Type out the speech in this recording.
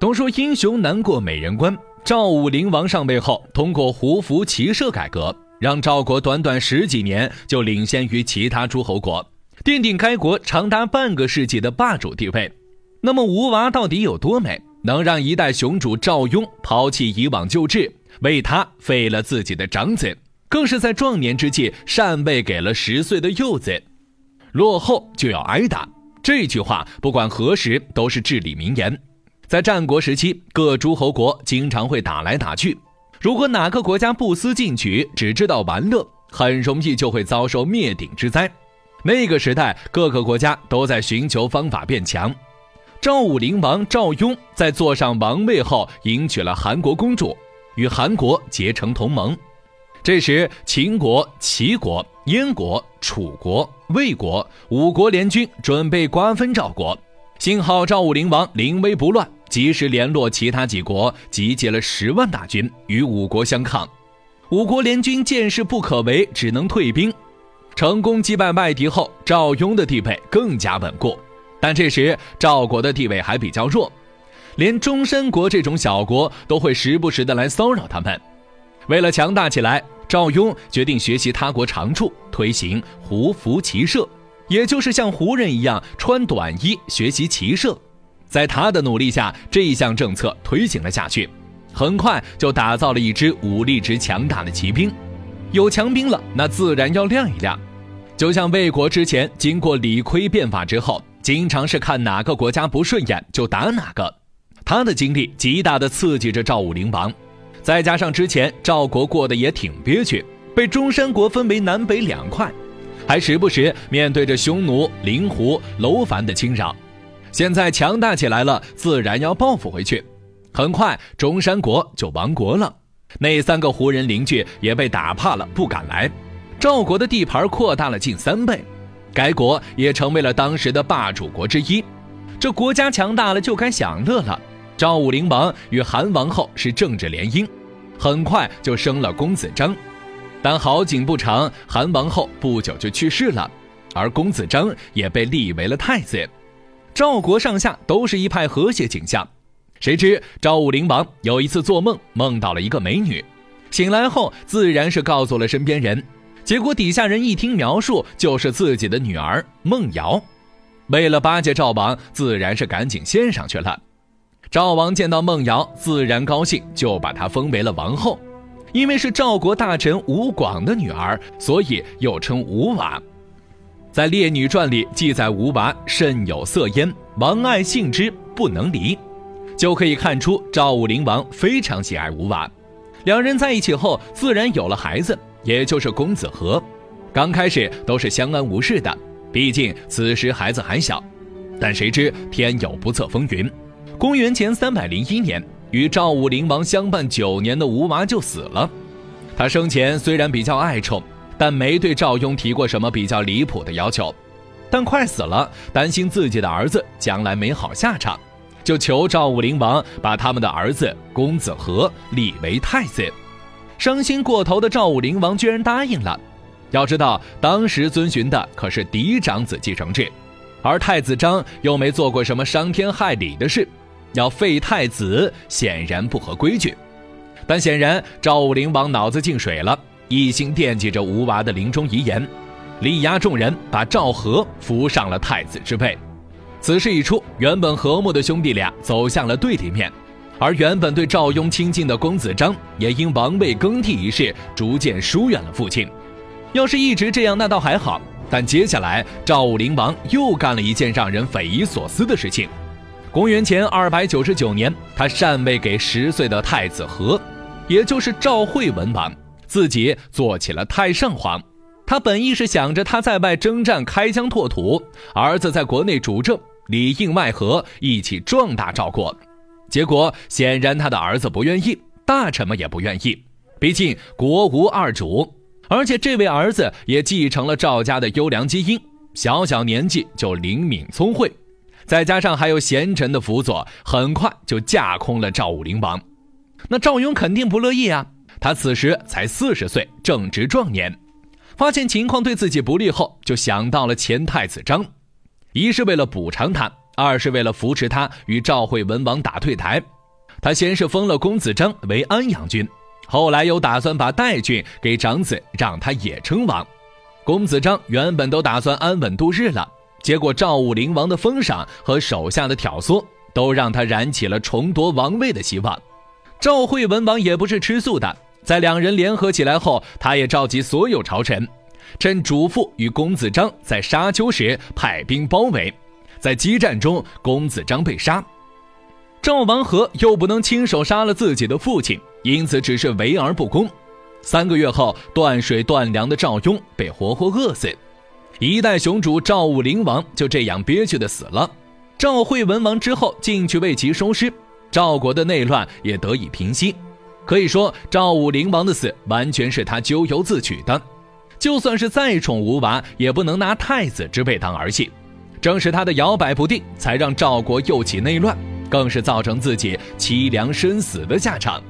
都说英雄难过美人关。赵武灵王上位后，通过胡服骑射改革，让赵国短短十几年就领先于其他诸侯国，奠定该国长达半个世纪的霸主地位。那么吴娃到底有多美，能让一代雄主赵雍抛弃以往旧制，为他废了自己的长子，更是在壮年之际禅位给了十岁的幼子？落后就要挨打，这句话不管何时都是至理名言。在战国时期，各诸侯国经常会打来打去。如果哪个国家不思进取，只知道玩乐，很容易就会遭受灭顶之灾。那个时代，各个国家都在寻求方法变强。赵武灵王赵雍在坐上王位后，迎娶了韩国公主，与韩国结成同盟。这时，秦国、齐国、燕国、楚国、魏国五国联军准备瓜分赵国。幸好赵武灵王临危不乱。及时联络其他几国，集结了十万大军与五国相抗。五国联军见势不可为，只能退兵。成功击败外敌后，赵雍的地位更加稳固。但这时赵国的地位还比较弱，连中山国这种小国都会时不时的来骚扰他们。为了强大起来，赵雍决定学习他国长处，推行胡服骑射，也就是像胡人一样穿短衣学习骑射。在他的努力下，这一项政策推行了下去，很快就打造了一支武力值强大的骑兵。有强兵了，那自然要亮一亮。就像魏国之前经过李悝变法之后，经常是看哪个国家不顺眼就打哪个。他的经历极大的刺激着赵武灵王，再加上之前赵国过得也挺憋屈，被中山国分为南北两块，还时不时面对着匈奴、灵狐、楼烦的侵扰。现在强大起来了，自然要报复回去。很快，中山国就亡国了，那三个胡人邻居也被打怕了，不敢来。赵国的地盘扩大了近三倍，该国也成为了当时的霸主国之一。这国家强大了，就该享乐了。赵武灵王与韩王后是政治联姻，很快就生了公子章。但好景不长，韩王后不久就去世了，而公子章也被立为了太子。赵国上下都是一派和谐景象，谁知赵武灵王有一次做梦，梦到了一个美女，醒来后自然是告诉了身边人，结果底下人一听描述，就是自己的女儿孟瑶。为了巴结赵王，自然是赶紧献上去了。赵王见到孟瑶，自然高兴，就把她封为了王后。因为是赵国大臣吴广的女儿，所以又称吴娃。在《烈女传》里记载，吴娃甚有色焉，王爱幸之，不能离，就可以看出赵武灵王非常喜爱吴娃。两人在一起后，自然有了孩子，也就是公子和。刚开始都是相安无事的，毕竟此时孩子还小。但谁知天有不测风云，公元前三百零一年，与赵武灵王相伴九年的吴娃就死了。他生前虽然比较爱宠。但没对赵雍提过什么比较离谱的要求，但快死了，担心自己的儿子将来没好下场，就求赵武灵王把他们的儿子公子和立为太子。伤心过头的赵武灵王居然答应了。要知道，当时遵循的可是嫡长子继承制，而太子张又没做过什么伤天害理的事，要废太子显然不合规矩。但显然赵武灵王脑子进水了。一心惦记着吴娃的临终遗言，力压众人把赵和扶上了太子之位。此事一出，原本和睦的兄弟俩走向了对立面，而原本对赵雍亲近的公子章也因王位更替一事逐渐疏远了父亲。要是一直这样，那倒还好。但接下来，赵武灵王又干了一件让人匪夷所思的事情。公元前二百九十九年，他禅位给十岁的太子和，也就是赵惠文王。自己做起了太上皇，他本意是想着他在外征战开疆拓土，儿子在国内主政里应外合，一起壮大赵国。结果显然他的儿子不愿意，大臣们也不愿意。毕竟国无二主，而且这位儿子也继承了赵家的优良基因，小小年纪就灵敏聪慧，再加上还有贤臣的辅佐，很快就架空了赵武灵王。那赵雍肯定不乐意啊。他此时才四十岁，正值壮年，发现情况对自己不利后，就想到了前太子张，一是为了补偿他，二是为了扶持他与赵惠文王打退台。他先是封了公子张为安阳君，后来又打算把代郡给长子，让他也称王。公子张原本都打算安稳度日了，结果赵武灵王的封赏和手下的挑唆，都让他燃起了重夺王位的希望。赵惠文王也不是吃素的，在两人联合起来后，他也召集所有朝臣，趁主父与公子章在沙丘时派兵包围，在激战中，公子章被杀。赵王和又不能亲手杀了自己的父亲，因此只是围而不攻。三个月后，断水断粮的赵雍被活活饿死，一代雄主赵武灵王就这样憋屈的死了。赵惠文王之后进去为其收尸，赵国的内乱也得以平息。可以说，赵武灵王的死完全是他咎由自取的。就算是再宠吴娃，也不能拿太子之位当儿戏。正是他的摇摆不定，才让赵国又起内乱。更是造成自己凄凉身死的下场。